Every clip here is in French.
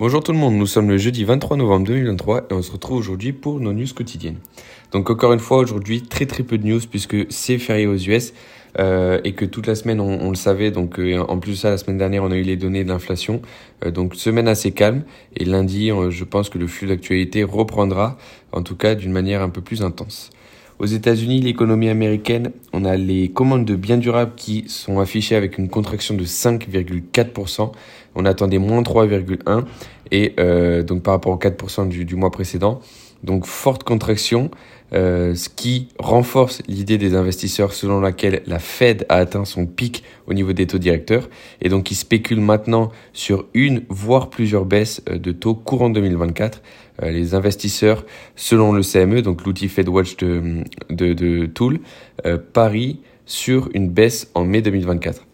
Bonjour tout le monde, nous sommes le jeudi 23 novembre 2023 et on se retrouve aujourd'hui pour nos news quotidiennes. Donc encore une fois aujourd'hui très très peu de news puisque c'est férié aux US euh, et que toute la semaine on, le savait. Donc euh, en plus de ça la semaine dernière on a eu les données de l'inflation. Euh, donc semaine assez calme et lundi je pense que le flux d'actualité reprendra en tout cas d'une manière un peu plus intense. Aux États-Unis, l'économie américaine, on a les commandes de biens durables qui sont affichées avec une contraction de 5,4%. On attendait moins 3,1% et euh, donc par rapport aux 4% du, du, mois précédent. Donc forte contraction, euh, ce qui renforce l'idée des investisseurs selon laquelle la Fed a atteint son pic au niveau des taux directeurs et donc ils spéculent maintenant sur une voire plusieurs baisses euh, de taux courant 2024. Euh, les investisseurs, selon le CME, donc l'outil FedWatch de, de, de Tool, euh, parient sur une baisse en mai 2024.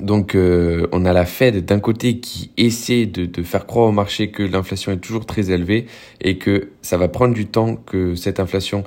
Donc euh, on a la Fed d'un côté qui essaie de, de, faire croire au marché que l'inflation est toujours très élevée et que ça va prendre du temps que cette inflation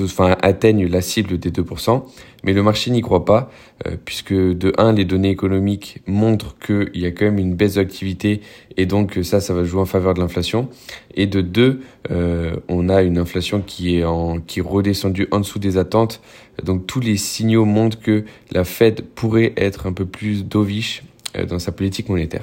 enfin, atteignent la cible des 2%, mais le marché n'y croit pas, euh, puisque de 1, les données économiques montrent qu'il y a quand même une baisse d'activité, et donc ça, ça va jouer en faveur de l'inflation, et de 2, euh, on a une inflation qui est, en, qui est redescendue en dessous des attentes, donc tous les signaux montrent que la Fed pourrait être un peu plus dovish euh, dans sa politique monétaire.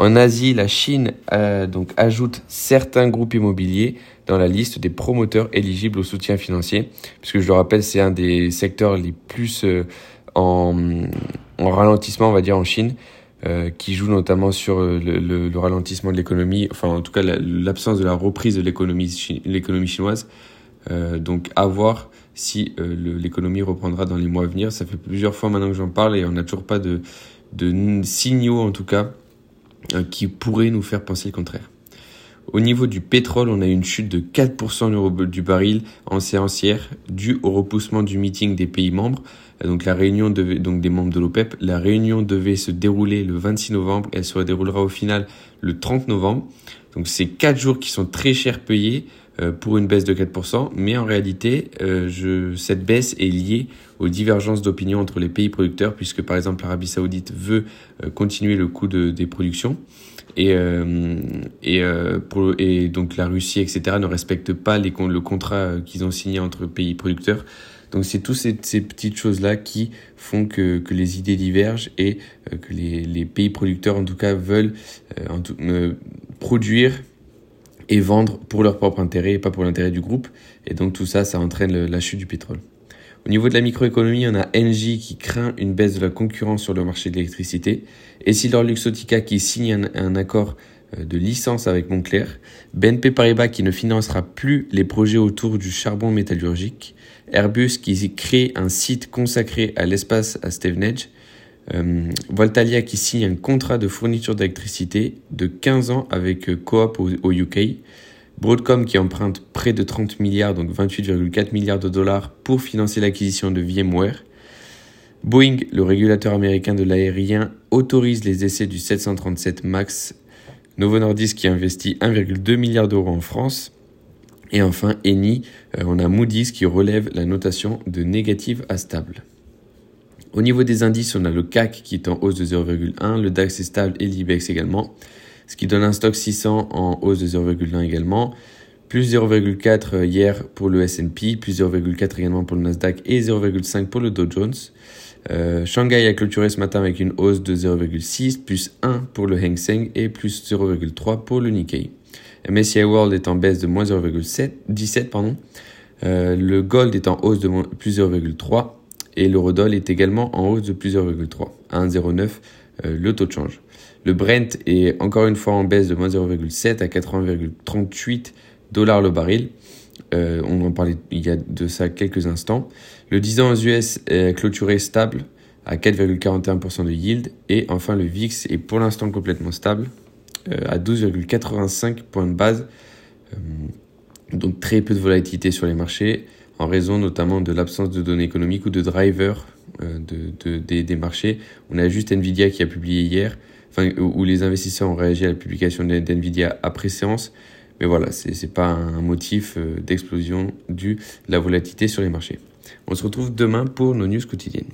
En Asie, la Chine euh, donc ajoute certains groupes immobiliers dans la liste des promoteurs éligibles au soutien financier, puisque je le rappelle, c'est un des secteurs les plus euh, en, en, ralentissement, on va dire, en Chine, euh, qui joue notamment sur le, le, le ralentissement de l'économie, enfin en tout cas l'absence de la reprise de l'économie chinoise. donc à voir si l'économie reprendra dans les mois à venir. Ça fait plusieurs fois maintenant que j'en parle et on n'a toujours pas de, signaux en tout cas qui pourrait nous faire penser le contraire. Au niveau du pétrole, on a une chute de 4% du baril en séance hier, due au repoussement du meeting des pays membres. Euh, donc la réunion devait, donc des membres de l'OPEP, la réunion devait se dérouler le 26 novembre, elle se déroulera au final le 30 novembre. Donc c'est quatre jours qui sont très cher payés euh, pour une baisse de 4%, mais en réalité, je, cette baisse est liée aux divergences d'opinion entre les pays producteurs, puisque par exemple l'Arabie saoudite veut euh, continuer le coût de, des productions. Et, euh, et, euh, pour, et donc la Russie, etc., ne respecte pas les, le contrat qu'ils ont signé entre pays producteurs. Donc c'est toutes ces, petites choses-là qui font que, les idées divergent et que les, pays producteurs, en tout cas, veulent en tout, produire et vendre pour leur propre intérêt et pas pour l'intérêt du groupe. Et donc tout ça, ça entraîne la chute du pétrole. Au niveau de la microéconomie, on a Engie qui craint une baisse de la concurrence sur le marché de l'électricité, et Silor Luxotica qui signe un, accord euh, de licence avec Montclair, BNP Paribas qui ne financera plus les projets autour du charbon métallurgique, Airbus qui crée un site consacré à l'espace à Stevenage, euh, Voltalia qui signe un contrat de fourniture d'électricité de 15 ans avec euh, Coop au UK, Broadcom qui emprunte près de 30 milliards, donc 28,4 milliards de dollars pour financer l'acquisition de VMware. Boeing, le régulateur américain de l'aérien, autorise les essais du 737 MAX. Novo Nordisk qui investit 1,2 milliard d'euros en France. Et enfin, Eni, euh, on a Moody's qui relève la notation de négative à stable. Au niveau des indices, on a le CAC qui est en hausse de 0,1, le DAX est stable et l'IBEX également ce qui donne un stock 600 en hausse de 0,1 également, plus 0,4 hier pour le S&P, plus 0,4 également pour le Nasdaq et 0,5 pour le Dow Jones. Euh, Shanghai a clôturé ce matin avec une hausse de 0,6, plus 1 pour le Hang Seng et plus 0,3 pour le Nikkei. MSCI World est en baisse de moins 0,17, pardon. Euh, le Gold est en hausse de plus 0,3 et l'Eurodoll est également en hausse de plus 0,3 à 1,09 euh, le taux de change. Le Brent est encore une fois en baisse de moins 0,7 à 80,38 dollars le baril. Euh, on en parlait il y a de ça quelques instants. Le 10 ans aux US est clôturé stable à 4,41% de yield. Et enfin, le VIX est pour l'instant complètement stable euh, à 12,85 points de base. Euh, donc très peu de volatilité sur les marchés en raison notamment de l'absence de données économiques ou de drivers de, des, marchés. On a juste Nvidia qui a publié hier enfin, où les investisseurs ont réagi à la publication d'NVIDIA après séance. Mais voilà, ce n'est pas un motif euh, d'explosion dû à la volatilité sur les marchés. On se retrouve demain pour nos news quotidiennes.